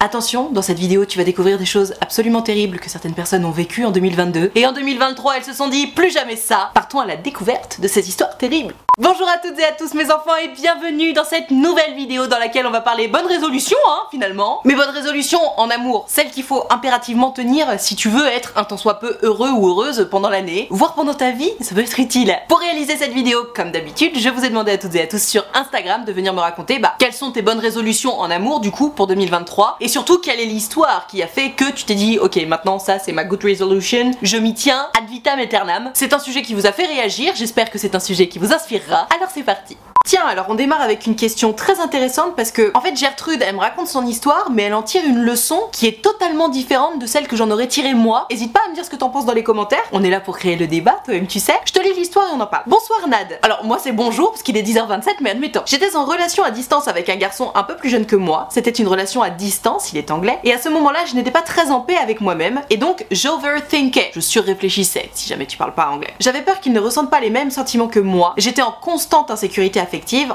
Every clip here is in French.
Attention, dans cette vidéo, tu vas découvrir des choses absolument terribles que certaines personnes ont vécues en 2022. Et en 2023, elles se sont dit plus jamais ça. Partons à la découverte de cette histoire terrible. Bonjour à toutes et à tous mes enfants et bienvenue dans cette nouvelle vidéo dans laquelle on va parler bonnes résolutions hein finalement. Mais bonnes résolutions en amour, celles qu'il faut impérativement tenir si tu veux être un tant soit peu heureux ou heureuse pendant l'année, voire pendant ta vie, ça peut être utile. Pour réaliser cette vidéo, comme d'habitude, je vous ai demandé à toutes et à tous sur Instagram de venir me raconter bah, quelles sont tes bonnes résolutions en amour du coup pour 2023 et surtout quelle est l'histoire qui a fait que tu t'es dit ok maintenant ça c'est ma good resolution, je m'y tiens ad vitam aeternam. C'est un sujet qui vous a fait réagir, j'espère que c'est un sujet qui vous inspire alors c'est parti Tiens, alors on démarre avec une question très intéressante parce que, en fait, Gertrude, elle me raconte son histoire, mais elle en tire une leçon qui est totalement différente de celle que j'en aurais tirée moi. Hésite pas à me dire ce que t'en penses dans les commentaires. On est là pour créer le débat, toi-même, tu sais. Je te lis l'histoire et on en parle. Bonsoir Nad. Alors, moi c'est bonjour parce qu'il est 10h27, mais admettons. J'étais en relation à distance avec un garçon un peu plus jeune que moi. C'était une relation à distance, il est anglais. Et à ce moment-là, je n'étais pas très en paix avec moi-même. Et donc, j'overthinkais. Je surréfléchissais, si jamais tu parles pas anglais. J'avais peur qu'il ne ressente pas les mêmes sentiments que moi. J'étais en constante insécurité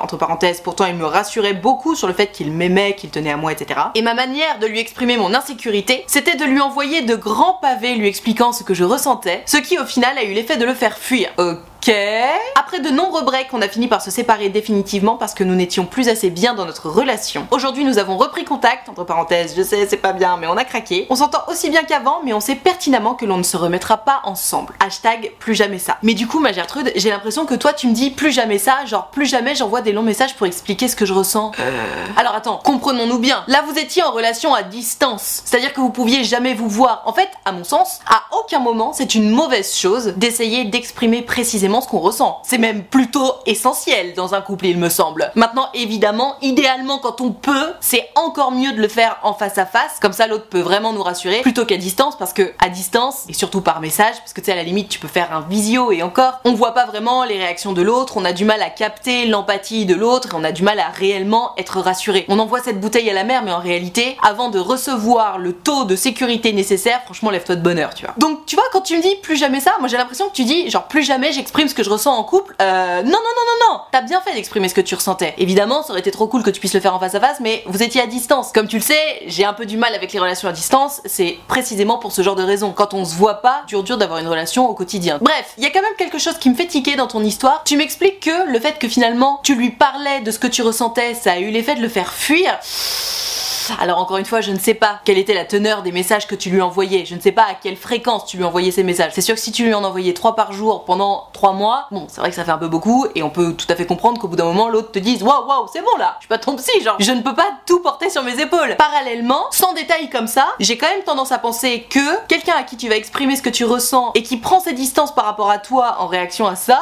entre parenthèses, pourtant il me rassurait beaucoup sur le fait qu'il m'aimait, qu'il tenait à moi, etc. Et ma manière de lui exprimer mon insécurité, c'était de lui envoyer de grands pavés lui expliquant ce que je ressentais, ce qui au final a eu l'effet de le faire fuir. Après de nombreux breaks, on a fini par se séparer définitivement parce que nous n'étions plus assez bien dans notre relation. Aujourd'hui, nous avons repris contact, entre parenthèses, je sais, c'est pas bien, mais on a craqué. On s'entend aussi bien qu'avant, mais on sait pertinemment que l'on ne se remettra pas ensemble. Hashtag plus jamais ça. Mais du coup, ma Gertrude, j'ai l'impression que toi, tu me dis plus jamais ça, genre plus jamais j'envoie des longs messages pour expliquer ce que je ressens. Euh. Alors attends, comprenons-nous bien. Là, vous étiez en relation à distance, c'est-à-dire que vous pouviez jamais vous voir. En fait, à mon sens, à aucun moment, c'est une mauvaise chose d'essayer d'exprimer précisément ce qu'on ressent. C'est même plutôt essentiel dans un couple, il me semble. Maintenant, évidemment, idéalement, quand on peut, c'est encore mieux de le faire en face à face, comme ça l'autre peut vraiment nous rassurer, plutôt qu'à distance, parce que à distance, et surtout par message, parce que tu sais, à la limite, tu peux faire un visio et encore, on voit pas vraiment les réactions de l'autre, on a du mal à capter l'empathie de l'autre, et on a du mal à réellement être rassuré. On envoie cette bouteille à la mer, mais en réalité, avant de recevoir le taux de sécurité nécessaire, franchement, lève-toi de bonheur, tu vois. Donc, tu vois, quand tu me dis plus jamais ça, moi j'ai l'impression que tu dis, genre, plus jamais j'exprime ce que je ressens en couple. Euh, non, non, non, non, non T'as bien fait d'exprimer ce que tu ressentais. Évidemment, ça aurait été trop cool que tu puisses le faire en face à face, mais vous étiez à distance. Comme tu le sais, j'ai un peu du mal avec les relations à distance, c'est précisément pour ce genre de raison. Quand on se voit pas, dur dur d'avoir une relation au quotidien. Bref, il y a quand même quelque chose qui me fait tiquer dans ton histoire. Tu m'expliques que le fait que finalement tu lui parlais de ce que tu ressentais, ça a eu l'effet de le faire fuir. Alors encore une fois, je ne sais pas quelle était la teneur des messages que tu lui envoyais. Je ne sais pas à quelle fréquence tu lui envoyais ces messages. C'est sûr que si tu lui en envoyais 3 par jour pendant 3 mois, bon, c'est vrai que ça fait un peu beaucoup et on peut tout à fait comprendre qu'au bout d'un moment, l'autre te dise Waouh, waouh, c'est bon là, je suis pas ton psy, genre, je ne peux pas tout porter sur mes épaules. Parallèlement, sans détails comme ça, j'ai quand même tendance à penser que quelqu'un à qui tu vas exprimer ce que tu ressens et qui prend ses distances par rapport à toi en réaction à ça,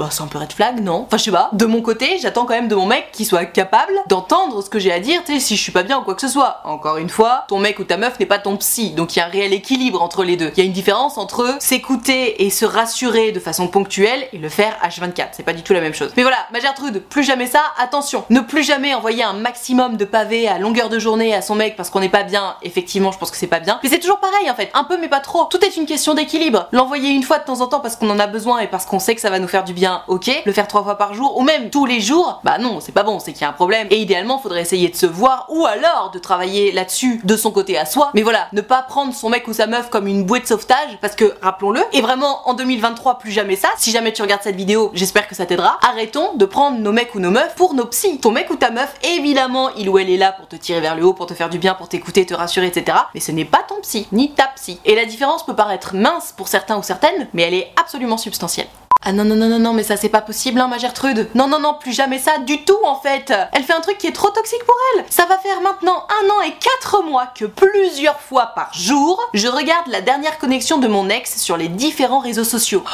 bah c'est un peu red flag, non? Enfin je sais pas. De mon côté, j'attends quand même de mon mec qu'il soit capable d'entendre ce que j'ai à dire, tu sais, si je suis pas bien ou quoi que ce soit. Encore une fois, ton mec ou ta meuf n'est pas ton psy, donc il y a un réel équilibre entre les deux. Il y a une différence entre s'écouter et se rassurer de façon ponctuelle et le faire H24. C'est pas du tout la même chose. Mais voilà, ma Gertrude, plus jamais ça, attention. Ne plus jamais envoyer un maximum de pavés à longueur de journée à son mec parce qu'on n'est pas bien. Effectivement, je pense que c'est pas bien. Mais c'est toujours pareil en fait, un peu mais pas trop. Tout est une question d'équilibre. L'envoyer une fois de temps en temps parce qu'on en a besoin et parce qu'on sait que ça va nous faire du bien ok. Le faire trois fois par jour ou même tous les jours, bah non, c'est pas bon, c'est qu'il y a un problème. Et idéalement, faudrait essayer de se voir ou alors de travailler là-dessus de son côté à soi. Mais voilà, ne pas prendre son mec ou sa meuf comme une bouée de sauvetage parce que rappelons-le, et vraiment en 2023 plus jamais ça. Si jamais tu regardes cette vidéo, j'espère que ça t'aidera. Arrêtons de prendre nos mecs ou nos meufs pour nos psys. Ton mec ou ta meuf, évidemment, il ou elle est là pour te tirer vers le haut, pour te faire du bien, pour t'écouter, te rassurer, etc. Mais ce n'est pas ton psy, ni ta psy. Et la différence peut paraître mince pour certains ou certaines, mais elle est absolument substantielle. Ah non non non non non mais ça c'est pas possible hein ma Gertrude Non non non plus jamais ça du tout en fait Elle fait un truc qui est trop toxique pour elle Ça va faire maintenant un an et quatre mois que plusieurs fois par jour je regarde la dernière connexion de mon ex sur les différents réseaux sociaux.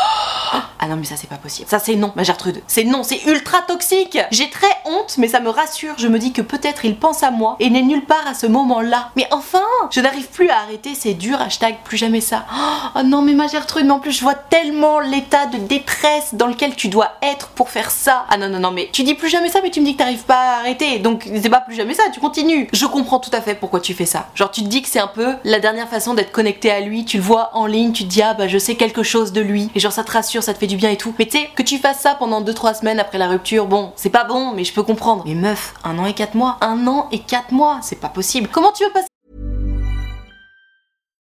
Ah non mais ça c'est pas possible. Ça c'est non ma Gertrude. C'est non, c'est ultra toxique J'ai très honte mais ça me rassure. Je me dis que peut-être il pense à moi et n'est nulle part à ce moment-là. Mais enfin Je n'arrive plus à arrêter, c'est dur, hashtag plus jamais ça. Oh non mais ma Gertrude, mais en plus je vois tellement l'état de dans lequel tu dois être pour faire ça. Ah non, non, non, mais tu dis plus jamais ça, mais tu me dis que t'arrives pas à arrêter. Donc c'est pas plus jamais ça, tu continues. Je comprends tout à fait pourquoi tu fais ça. Genre tu te dis que c'est un peu la dernière façon d'être connecté à lui. Tu le vois en ligne, tu te dis ah bah je sais quelque chose de lui. Et genre ça te rassure, ça te fait du bien et tout. Mais tu sais, que tu fasses ça pendant 2-3 semaines après la rupture, bon, c'est pas bon, mais je peux comprendre. Mais meuf, un an et 4 mois. Un an et 4 mois, c'est pas possible. Comment tu veux passer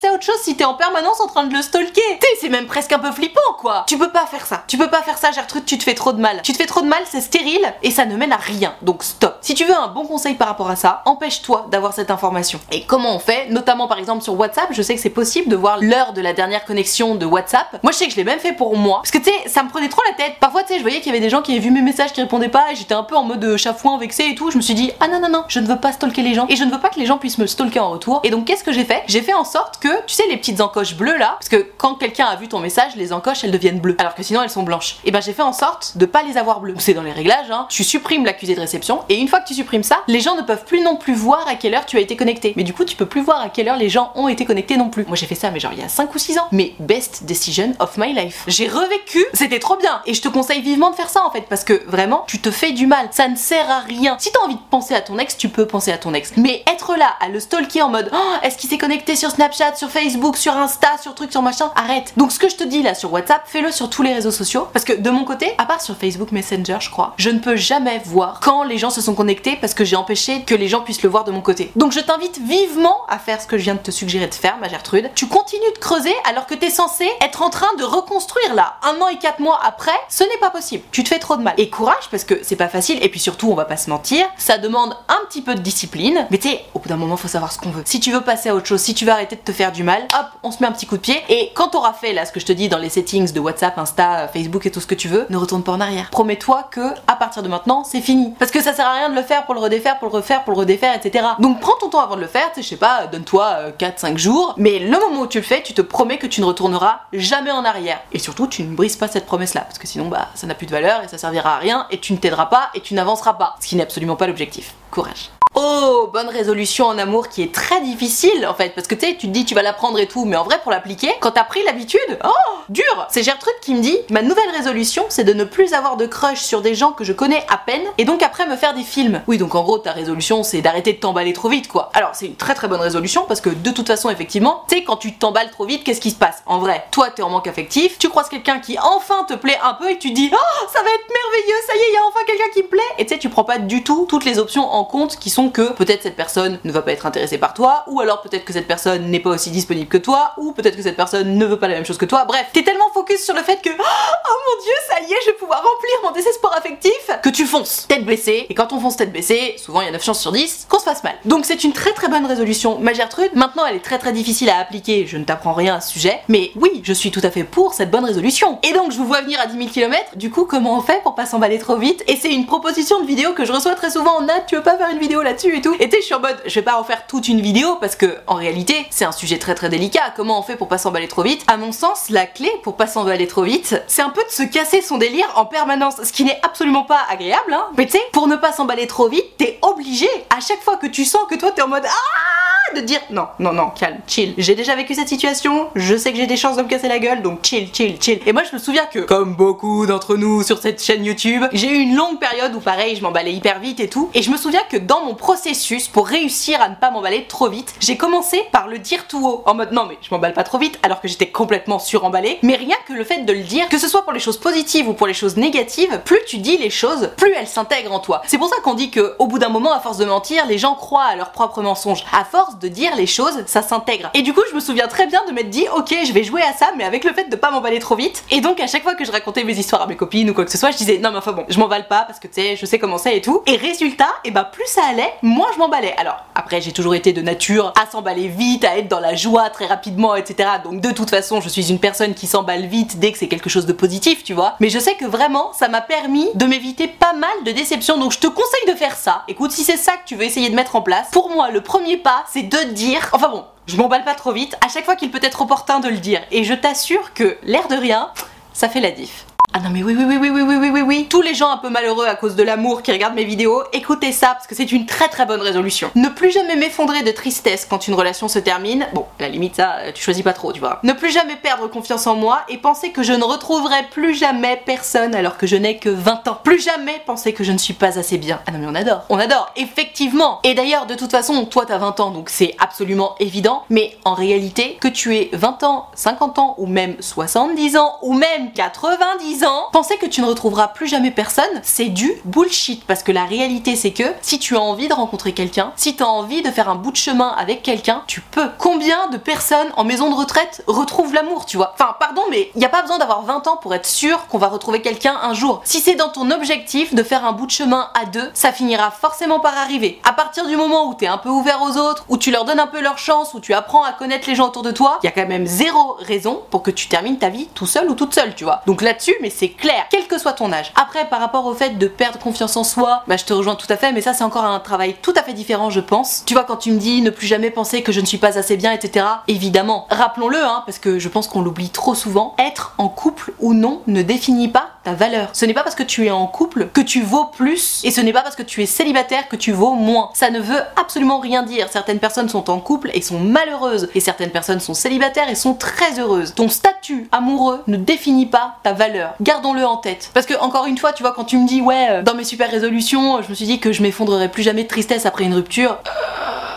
C'est autre chose si t'es en permanence en train de le stalker. T'sais, c'est même presque un peu flippant, quoi. Tu peux pas faire ça. Tu peux pas faire ça, Gertrude, tu te fais trop de mal. Tu te fais trop de mal, c'est stérile et ça ne mène à rien. Donc stop. Si tu veux un bon conseil par rapport à ça, empêche-toi d'avoir cette information. Et comment on fait? Notamment par exemple sur WhatsApp, je sais que c'est possible de voir l'heure de la dernière connexion de WhatsApp. Moi, je sais que je l'ai même fait pour moi. Parce que tu sais, ça me prenait trop la tête. Parfois, tu sais, je voyais qu'il y avait des gens qui avaient vu mes messages qui répondaient pas et j'étais un peu en mode euh, chafouin, vexé et tout. Je me suis dit, ah non, non, non, je ne veux pas stalker les gens et je ne veux pas que les gens puissent me stalker en retour. Et donc, qu'est-ce que j'ai fait? J'ai fait en sorte que, tu sais, les petites encoches bleues là, parce que quand quelqu'un a vu ton message, les encoches elles deviennent bleues, alors que sinon elles sont blanches. Et ben j'ai fait en sorte de pas les avoir bleues. C'est dans les réglages, hein. Tu supprimes l'accusé de réception, et une fois que tu supprimes ça, les gens ne peuvent plus non plus voir à quelle heure tu as été connecté. Mais du coup, tu peux plus voir à quelle heure les gens ont été connectés non plus. Moi j'ai fait ça, mais genre il y a 5 ou 6 ans. Mais best decision of my life. J'ai revécu, c'était trop bien. Et je te conseille vivement de faire ça en fait, parce que vraiment, tu te fais du mal. Ça ne sert à rien. Si t'as envie de penser à ton ex, tu peux penser à ton ex. Mais être là à le stalker en mode, oh, est-ce qu'il s'est connecté sur Snapchat, sur Facebook, sur Insta, sur truc, sur machin, arrête. Donc ce que je te dis là sur WhatsApp, fais-le sur tous les réseaux sociaux. Parce que de mon côté, à part sur Facebook Messenger, je crois, je ne peux jamais voir quand les gens se sont connectés parce que j'ai empêché que les gens puissent le voir de mon côté. Donc je t'invite vivement à faire ce que je viens de te suggérer de faire, ma Gertrude. Tu continues de creuser alors que t'es censé être en train de reconstruire là. Un an et quatre mois après, ce n'est pas possible. Tu te fais trop de mal. Et courage parce que c'est pas facile. Et puis surtout, on va pas se mentir, ça demande un petit peu de discipline. Mais tu sais, au bout d'un moment, faut savoir ce qu'on veut. Si tu veux passer à autre chose, si tu veux arrêter de te faire du mal, hop, on se met un petit coup de pied. Et quand t'auras fait là ce que je te dis dans les settings de WhatsApp, Insta, Facebook et tout ce que tu veux, ne retourne pas en arrière. Promets-toi que à partir de maintenant, c'est fini. Parce que ça sert à rien de le faire pour le redéfaire, pour le refaire, pour le redéfaire, etc. Donc prends ton temps avant de le faire, tu sais, je sais pas, donne-toi 4-5 jours. Mais le moment où tu le fais, tu te promets que tu ne retourneras jamais en arrière. Et surtout, tu ne brises pas cette promesse-là. Parce que sinon, bah, ça n'a plus de valeur et ça servira à rien et tu ne t'aideras pas et tu n'avanceras pas. Ce qui n'est absolument pas l'objectif. Courage. Oh, bonne résolution en amour qui est très difficile en fait, parce que tu sais, tu te dis tu vas l'apprendre et tout, mais en vrai pour l'appliquer, quand t'as pris l'habitude, oh, dur C'est Gertrude qui me dit, ma nouvelle résolution c'est de ne plus avoir de crush sur des gens que je connais à peine, et donc après me faire des films. Oui, donc en gros ta résolution c'est d'arrêter de t'emballer trop vite quoi. Alors c'est une très très bonne résolution, parce que de toute façon effectivement, tu sais, quand tu t'emballes trop vite, qu'est-ce qui se passe? En vrai, toi t'es en manque affectif, tu croises quelqu'un qui enfin te plaît un peu et tu dis, oh, ça va être merveilleux, ça y est, il y a enfin quelqu'un qui me plaît, et tu sais, tu prends pas du tout toutes les options en compte qui sont que peut-être cette personne ne va pas être intéressée par toi, ou alors peut-être que cette personne n'est pas aussi disponible que toi, ou peut-être que cette personne ne veut pas la même chose que toi. Bref, t'es tellement focus sur le fait que oh mon dieu, ça y est, je vais pouvoir remplir mon désespoir affectif que tu fonces tête baissée. Et quand on fonce tête baissée, souvent il y a 9 chances sur 10 qu'on se fasse mal. Donc c'est une très très bonne résolution, ma Gertrude. Maintenant, elle est très très difficile à appliquer. Je ne t'apprends rien à ce sujet, mais oui, je suis tout à fait pour cette bonne résolution. Et donc je vous vois venir à 10 000 km. Du coup, comment on fait pour pas s'emballer trop vite? Et c'est une proposition de vidéo que je reçois très souvent. Nat, tu veux pas faire une vidéo et tout Et tu je suis en mode, je vais pas en faire toute une vidéo parce que en réalité, c'est un sujet très très délicat. Comment on fait pour pas s'emballer trop vite? À mon sens, la clé pour pas s'emballer trop vite, c'est un peu de se casser son délire en permanence, ce qui n'est absolument pas agréable. Hein. Mais tu sais, pour ne pas s'emballer trop vite, t'es obligé à chaque fois que tu sens que toi t'es en mode ah de dire non, non, non, calme, chill. J'ai déjà vécu cette situation, je sais que j'ai des chances de me casser la gueule, donc chill, chill, chill. Et moi je me souviens que, comme beaucoup d'entre nous sur cette chaîne YouTube, j'ai eu une longue période où pareil, je m'emballais hyper vite et tout. Et je me souviens que dans mon processus, pour réussir à ne pas m'emballer trop vite, j'ai commencé par le dire tout haut, en mode non mais je m'emballe pas trop vite, alors que j'étais complètement suremballée. Mais rien que le fait de le dire, que ce soit pour les choses positives ou pour les choses négatives, plus tu dis les choses, plus elles s'intègrent en toi. C'est pour ça qu'on dit que au bout d'un moment, à force de mentir, les gens croient à leurs propres mensonges. À force de dire les choses, ça s'intègre. Et du coup, je me souviens très bien de m'être dit, ok, je vais jouer à ça, mais avec le fait de pas m'emballer trop vite. Et donc, à chaque fois que je racontais mes histoires à mes copines ou quoi que ce soit, je disais, non, mais enfin bon, je m'emballe pas parce que tu sais, je sais comment c'est et tout. Et résultat, et eh bah, ben, plus ça allait, moins je m'emballais. Alors, après, j'ai toujours été de nature à s'emballer vite, à être dans la joie très rapidement, etc. Donc, de toute façon, je suis une personne qui s'emballe vite dès que c'est quelque chose de positif, tu vois. Mais je sais que vraiment, ça m'a permis de m'éviter pas mal de déceptions. Donc, je te conseille de faire ça. Écoute, si c'est ça que tu veux essayer de mettre en place, pour moi, le premier pas, c'est de dire, enfin bon, je m'emballe pas trop vite, à chaque fois qu'il peut être opportun de le dire. Et je t'assure que l'air de rien, ça fait la diff. Ah non mais oui oui oui oui oui oui oui oui oui Tous les gens un peu malheureux à cause de l'amour qui regardent mes vidéos, écoutez ça parce que c'est une très très bonne résolution. Ne plus jamais m'effondrer de tristesse quand une relation se termine. Bon, la limite ça, tu choisis pas trop, tu vois. Ne plus jamais perdre confiance en moi et penser que je ne retrouverai plus jamais personne alors que je n'ai que 20 ans. Plus jamais penser que je ne suis pas assez bien. Ah non mais on adore. On adore, effectivement. Et d'ailleurs, de toute façon, toi t'as 20 ans donc c'est absolument évident. Mais en réalité, que tu aies 20 ans, 50 ans ou même 70 ans ou même 90 penser que tu ne retrouveras plus jamais personne, c'est du bullshit. Parce que la réalité, c'est que si tu as envie de rencontrer quelqu'un, si tu as envie de faire un bout de chemin avec quelqu'un, tu peux. Combien de personnes en maison de retraite retrouvent l'amour, tu vois? Enfin, pardon, mais il n'y a pas besoin d'avoir 20 ans pour être sûr qu'on va retrouver quelqu'un un jour. Si c'est dans ton objectif de faire un bout de chemin à deux, ça finira forcément par arriver. À partir du moment où tu es un peu ouvert aux autres, où tu leur donnes un peu leur chance, où tu apprends à connaître les gens autour de toi, il y a quand même zéro raison pour que tu termines ta vie tout seul ou toute seule, tu vois. Donc là-dessus, mais c'est clair, quel que soit ton âge. Après, par rapport au fait de perdre confiance en soi, bah je te rejoins tout à fait, mais ça c'est encore un travail tout à fait différent, je pense. Tu vois, quand tu me dis ne plus jamais penser que je ne suis pas assez bien, etc. Évidemment, rappelons-le, hein, parce que je pense qu'on l'oublie trop souvent, être en couple ou non ne définit pas ta valeur. Ce n'est pas parce que tu es en couple que tu vaux plus, et ce n'est pas parce que tu es célibataire que tu vaux moins. Ça ne veut absolument rien dire. Certaines personnes sont en couple et sont malheureuses, et certaines personnes sont célibataires et sont très heureuses. Ton statut amoureux ne définit pas ta valeur gardons-le en tête. Parce que encore une fois, tu vois, quand tu me dis ouais, euh, dans mes super résolutions, je me suis dit que je m'effondrerais plus jamais de tristesse après une rupture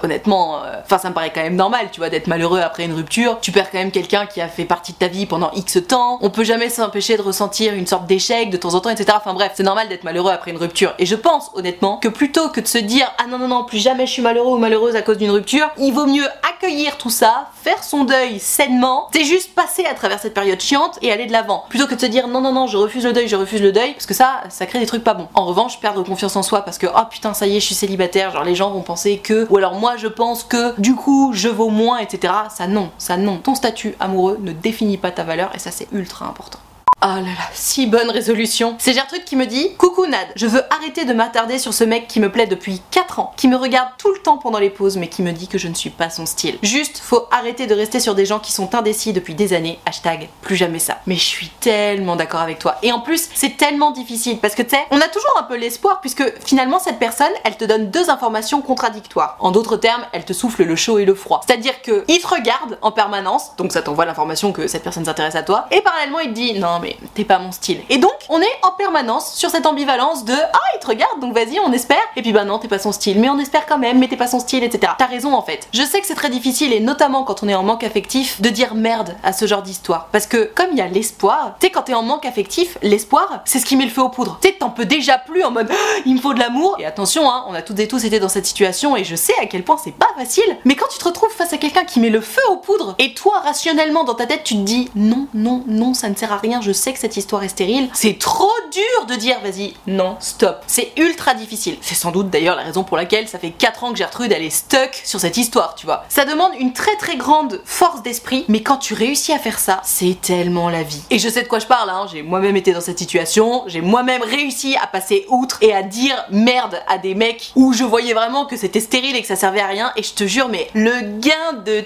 honnêtement, euh, enfin ça me paraît quand même normal, tu vois, d'être malheureux après une rupture. Tu perds quand même quelqu'un qui a fait partie de ta vie pendant X temps. On peut jamais s'empêcher de ressentir une sorte d'échec de temps en temps, etc. Enfin bref, c'est normal d'être malheureux après une rupture. Et je pense honnêtement que plutôt que de se dire ah non non non, plus jamais je suis malheureux ou malheureuse à cause d'une rupture, il vaut mieux accueillir tout ça, faire son deuil sainement. C'est juste passer à travers cette période chiante et aller de l'avant. Plutôt que de se dire non non non, je refuse le deuil, je refuse le deuil, parce que ça, ça crée des trucs pas bons. En revanche, perdre confiance en soi parce que oh putain ça y est, je suis célibataire, genre les gens vont penser que, ou alors moi je pense que du coup je vaux moins, etc. Ça non, ça non. Ton statut amoureux ne définit pas ta valeur et ça c'est ultra important. Oh là là, si bonne résolution. C'est Gertrude qui me dit Coucou Nad, je veux arrêter de m'attarder sur ce mec qui me plaît depuis 4 ans, qui me regarde tout le temps pendant les pauses, mais qui me dit que je ne suis pas son style. Juste, faut arrêter de rester sur des gens qui sont indécis depuis des années. Hashtag plus jamais ça. Mais je suis tellement d'accord avec toi. Et en plus, c'est tellement difficile parce que tu sais, on a toujours un peu l'espoir puisque finalement, cette personne, elle te donne deux informations contradictoires. En d'autres termes, elle te souffle le chaud et le froid. C'est-à-dire que il te regarde en permanence, donc ça t'envoie l'information que cette personne s'intéresse à toi, et parallèlement, il te dit non mais t'es pas mon style. Et donc, on est en permanence sur cette ambivalence de ah, il te regarde, donc vas-y, on espère. Et puis bah non, t'es pas son style, mais on espère quand même, mais t'es pas son style, etc. T'as raison en fait. Je sais que c'est très difficile, et notamment quand on est en manque affectif, de dire merde à ce genre d'histoire. Parce que comme il y a l'espoir, tu sais, quand t'es en manque affectif, l'espoir, c'est ce qui met le feu aux poudres. Tu sais, t'en peux déjà plus en mode il me faut de l'amour. Et attention, hein, on a toutes et tous été dans cette situation, et je sais à quel point c'est pas facile. Mais quand tu te retrouves face à quelqu'un qui met le feu aux poudres, et toi, rationnellement, dans ta tête, tu te dis non, non, non, ça ne sert à rien, je sais que cette histoire est stérile, c'est trop dur de dire vas-y, non, stop. C'est ultra difficile. C'est sans doute d'ailleurs la raison pour laquelle ça fait 4 ans que Gertrude elle est stuck sur cette histoire, tu vois. Ça demande une très très grande force d'esprit, mais quand tu réussis à faire ça, c'est tellement la vie. Et je sais de quoi je parle, hein, j'ai moi-même été dans cette situation, j'ai moi-même réussi à passer outre et à dire merde à des mecs où je voyais vraiment que c'était stérile et que ça servait à rien, et je te jure, mais le gain de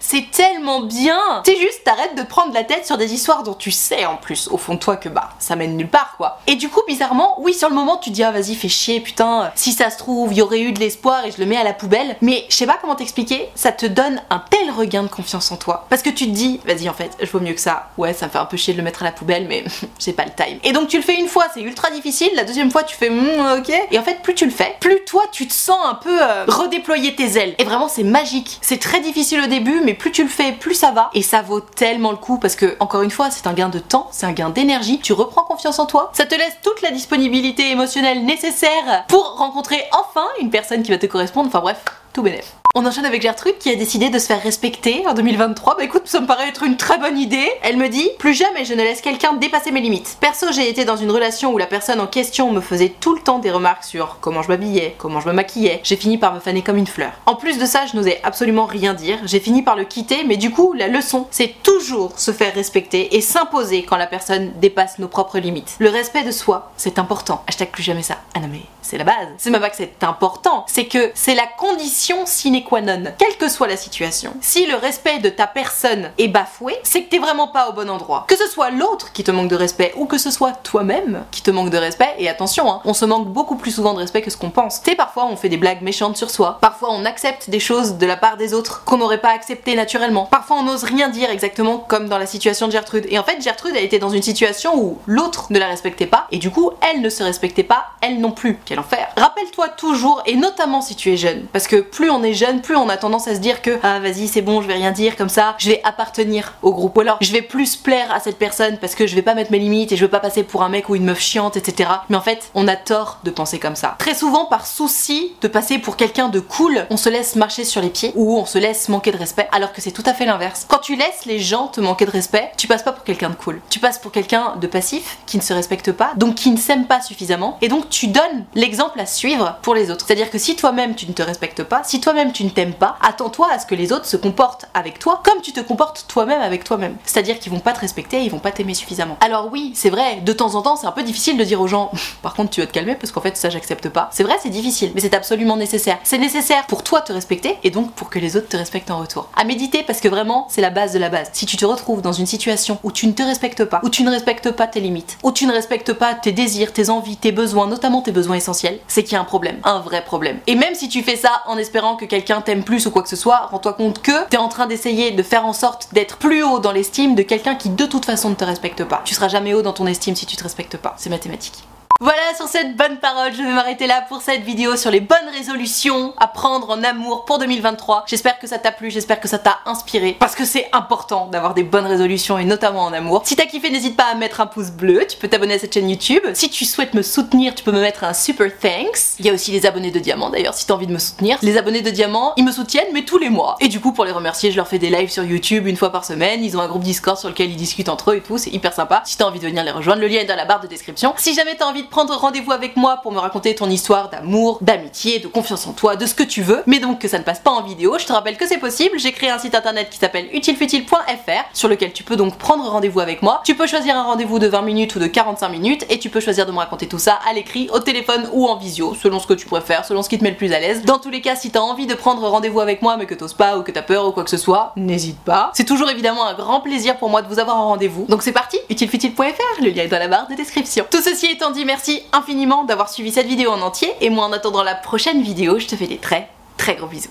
C'est tellement bien C'est juste, t'arrêtes de prendre la tête sur des histoires dont tu sais en plus, au fond de toi, que bah, ça mène nulle part quoi. Et du coup, bizarrement, oui, sur le moment, tu te dis, ah vas-y, fais chier, putain, si ça se trouve, il y aurait eu de l'espoir et je le mets à la poubelle. Mais je sais pas comment t'expliquer, ça te donne un tel regain de confiance en toi. Parce que tu te dis, vas-y, en fait, je vaux mieux que ça. Ouais, ça me fait un peu chier de le mettre à la poubelle, mais j'ai pas le time. Et donc, tu le fais une fois, c'est ultra difficile, la deuxième fois, tu fais, Hmm, ok. Et en fait, plus tu le fais, plus toi, tu te sens un peu euh, redéployer tes ailes. Et vraiment, c'est magique. C'est très difficile au début, mais plus tu le fais, plus ça va. Et ça vaut tellement le coup parce que, encore une fois, c'est un gain de temps, c'est un gain d'énergie. Tu reprends confiance en toi. Ça te laisse toute la disponibilité émotionnelle nécessaire pour rencontrer enfin une personne qui va te correspondre. Enfin bref, tout bénef. On enchaîne avec Gertrude qui a décidé de se faire respecter en 2023. Bah écoute, ça me paraît être une très bonne idée. Elle me dit Plus jamais je ne laisse quelqu'un dépasser mes limites. Perso, j'ai été dans une relation où la personne en question me faisait tout le temps des remarques sur comment je m'habillais, comment je me maquillais. J'ai fini par me faner comme une fleur. En plus de ça, je n'osais absolument rien dire. J'ai fini par le quitter, mais du coup, la leçon, c'est toujours se faire respecter et s'imposer quand la personne dépasse nos propres limites. Le respect de soi, c'est important. Hashtag plus jamais ça. Ah non mais c'est la base. C'est même pas c'est important, c'est que c'est la condition sine qua non, quelle que soit la situation. Si le respect de ta personne est bafoué, c'est que t'es vraiment pas au bon endroit. Que ce soit l'autre qui te manque de respect ou que ce soit toi-même qui te manque de respect, et attention, hein, on se manque beaucoup plus souvent de respect que ce qu'on pense. Tu sais, parfois on fait des blagues méchantes sur soi, parfois on accepte des choses de la part des autres qu'on n'aurait pas accepté naturellement, parfois on n'ose rien dire exactement comme dans la situation de Gertrude. Et en fait, Gertrude a été dans une situation où l'autre ne la respectait pas, et du coup, elle ne se respectait pas, elle non plus. Quel enfer. Rappelle-toi toujours, et notamment si tu es jeune, parce que plus on est jeune, plus on a tendance à se dire que ah vas-y c'est bon, je vais rien dire comme ça, je vais appartenir au groupe, ou alors je vais plus plaire à cette personne parce que je vais pas mettre mes limites et je veux pas passer pour un mec ou une meuf chiante, etc. Mais en fait, on a tort de penser comme ça. Très souvent, par souci de passer pour quelqu'un de cool, on se laisse marcher sur les pieds ou on se laisse manquer de respect, alors que c'est tout à fait l'inverse. Quand tu laisses les gens te manquer de respect, tu passes pas pour quelqu'un de cool. Tu passes pour quelqu'un de passif, qui ne se respecte pas, donc qui ne s'aime pas suffisamment, et donc tu donnes l'exemple à suivre pour les autres. C'est-à-dire que si toi-même tu ne te respectes pas, si toi-même tu ne t'aimes pas, attends-toi à ce que les autres se comportent avec toi comme tu te comportes toi-même avec toi-même. C'est-à-dire qu'ils vont pas te respecter, ils vont pas t'aimer suffisamment. Alors oui, c'est vrai, de temps en temps, c'est un peu difficile de dire aux gens par contre, tu vas te calmer parce qu'en fait, ça j'accepte pas. C'est vrai, c'est difficile, mais c'est absolument nécessaire. C'est nécessaire pour toi te respecter et donc pour que les autres te respectent en retour. À méditer parce que vraiment, c'est la base de la base. Si tu te retrouves dans une situation où tu ne te respectes pas, où tu ne respectes pas tes limites, où tu ne respectes pas tes désirs, tes envies, tes besoins, notamment tes besoins essentiels, c'est qu'il y a un problème, un vrai problème. Et même si tu fais ça en espérant que quelqu'un t'aime plus ou quoi que ce soit, rends-toi compte que t'es en train d'essayer de faire en sorte d'être plus haut dans l'estime de quelqu'un qui de toute façon ne te respecte pas. Tu seras jamais haut dans ton estime si tu te respectes pas. C'est mathématique. Voilà, sur cette bonne parole, je vais m'arrêter là pour cette vidéo sur les bonnes résolutions à prendre en amour pour 2023. J'espère que ça t'a plu, j'espère que ça t'a inspiré, parce que c'est important d'avoir des bonnes résolutions et notamment en amour. Si t'as kiffé, n'hésite pas à mettre un pouce bleu, tu peux t'abonner à cette chaîne YouTube. Si tu souhaites me soutenir, tu peux me mettre un super thanks. Il y a aussi les abonnés de diamant d'ailleurs, si t'as envie de me soutenir. Les abonnés de diamant, ils me soutiennent, mais tous les mois. Et du coup, pour les remercier, je leur fais des lives sur YouTube une fois par semaine. Ils ont un groupe Discord sur lequel ils discutent entre eux et tout, c'est hyper sympa. Si t'as envie de venir les rejoindre, le lien est dans la barre de description. Si jamais t'as envie prendre rendez-vous avec moi pour me raconter ton histoire d'amour, d'amitié, de confiance en toi, de ce que tu veux, mais donc que ça ne passe pas en vidéo, je te rappelle que c'est possible. J'ai créé un site internet qui s'appelle utilefutile.fr sur lequel tu peux donc prendre rendez-vous avec moi. Tu peux choisir un rendez-vous de 20 minutes ou de 45 minutes et tu peux choisir de me raconter tout ça à l'écrit, au téléphone ou en visio, selon ce que tu préfères, selon ce qui te met le plus à l'aise. Dans tous les cas, si t'as envie de prendre rendez-vous avec moi mais que t'oses pas ou que t'as peur ou quoi que ce soit, n'hésite pas. C'est toujours évidemment un grand plaisir pour moi de vous avoir en rendez-vous. Donc c'est parti, utilefutile.fr, le lien est dans la barre de description. Tout ceci étant dit, merci infiniment d'avoir suivi cette vidéo en entier et moi en attendant la prochaine vidéo, je te fais des très très gros bisous.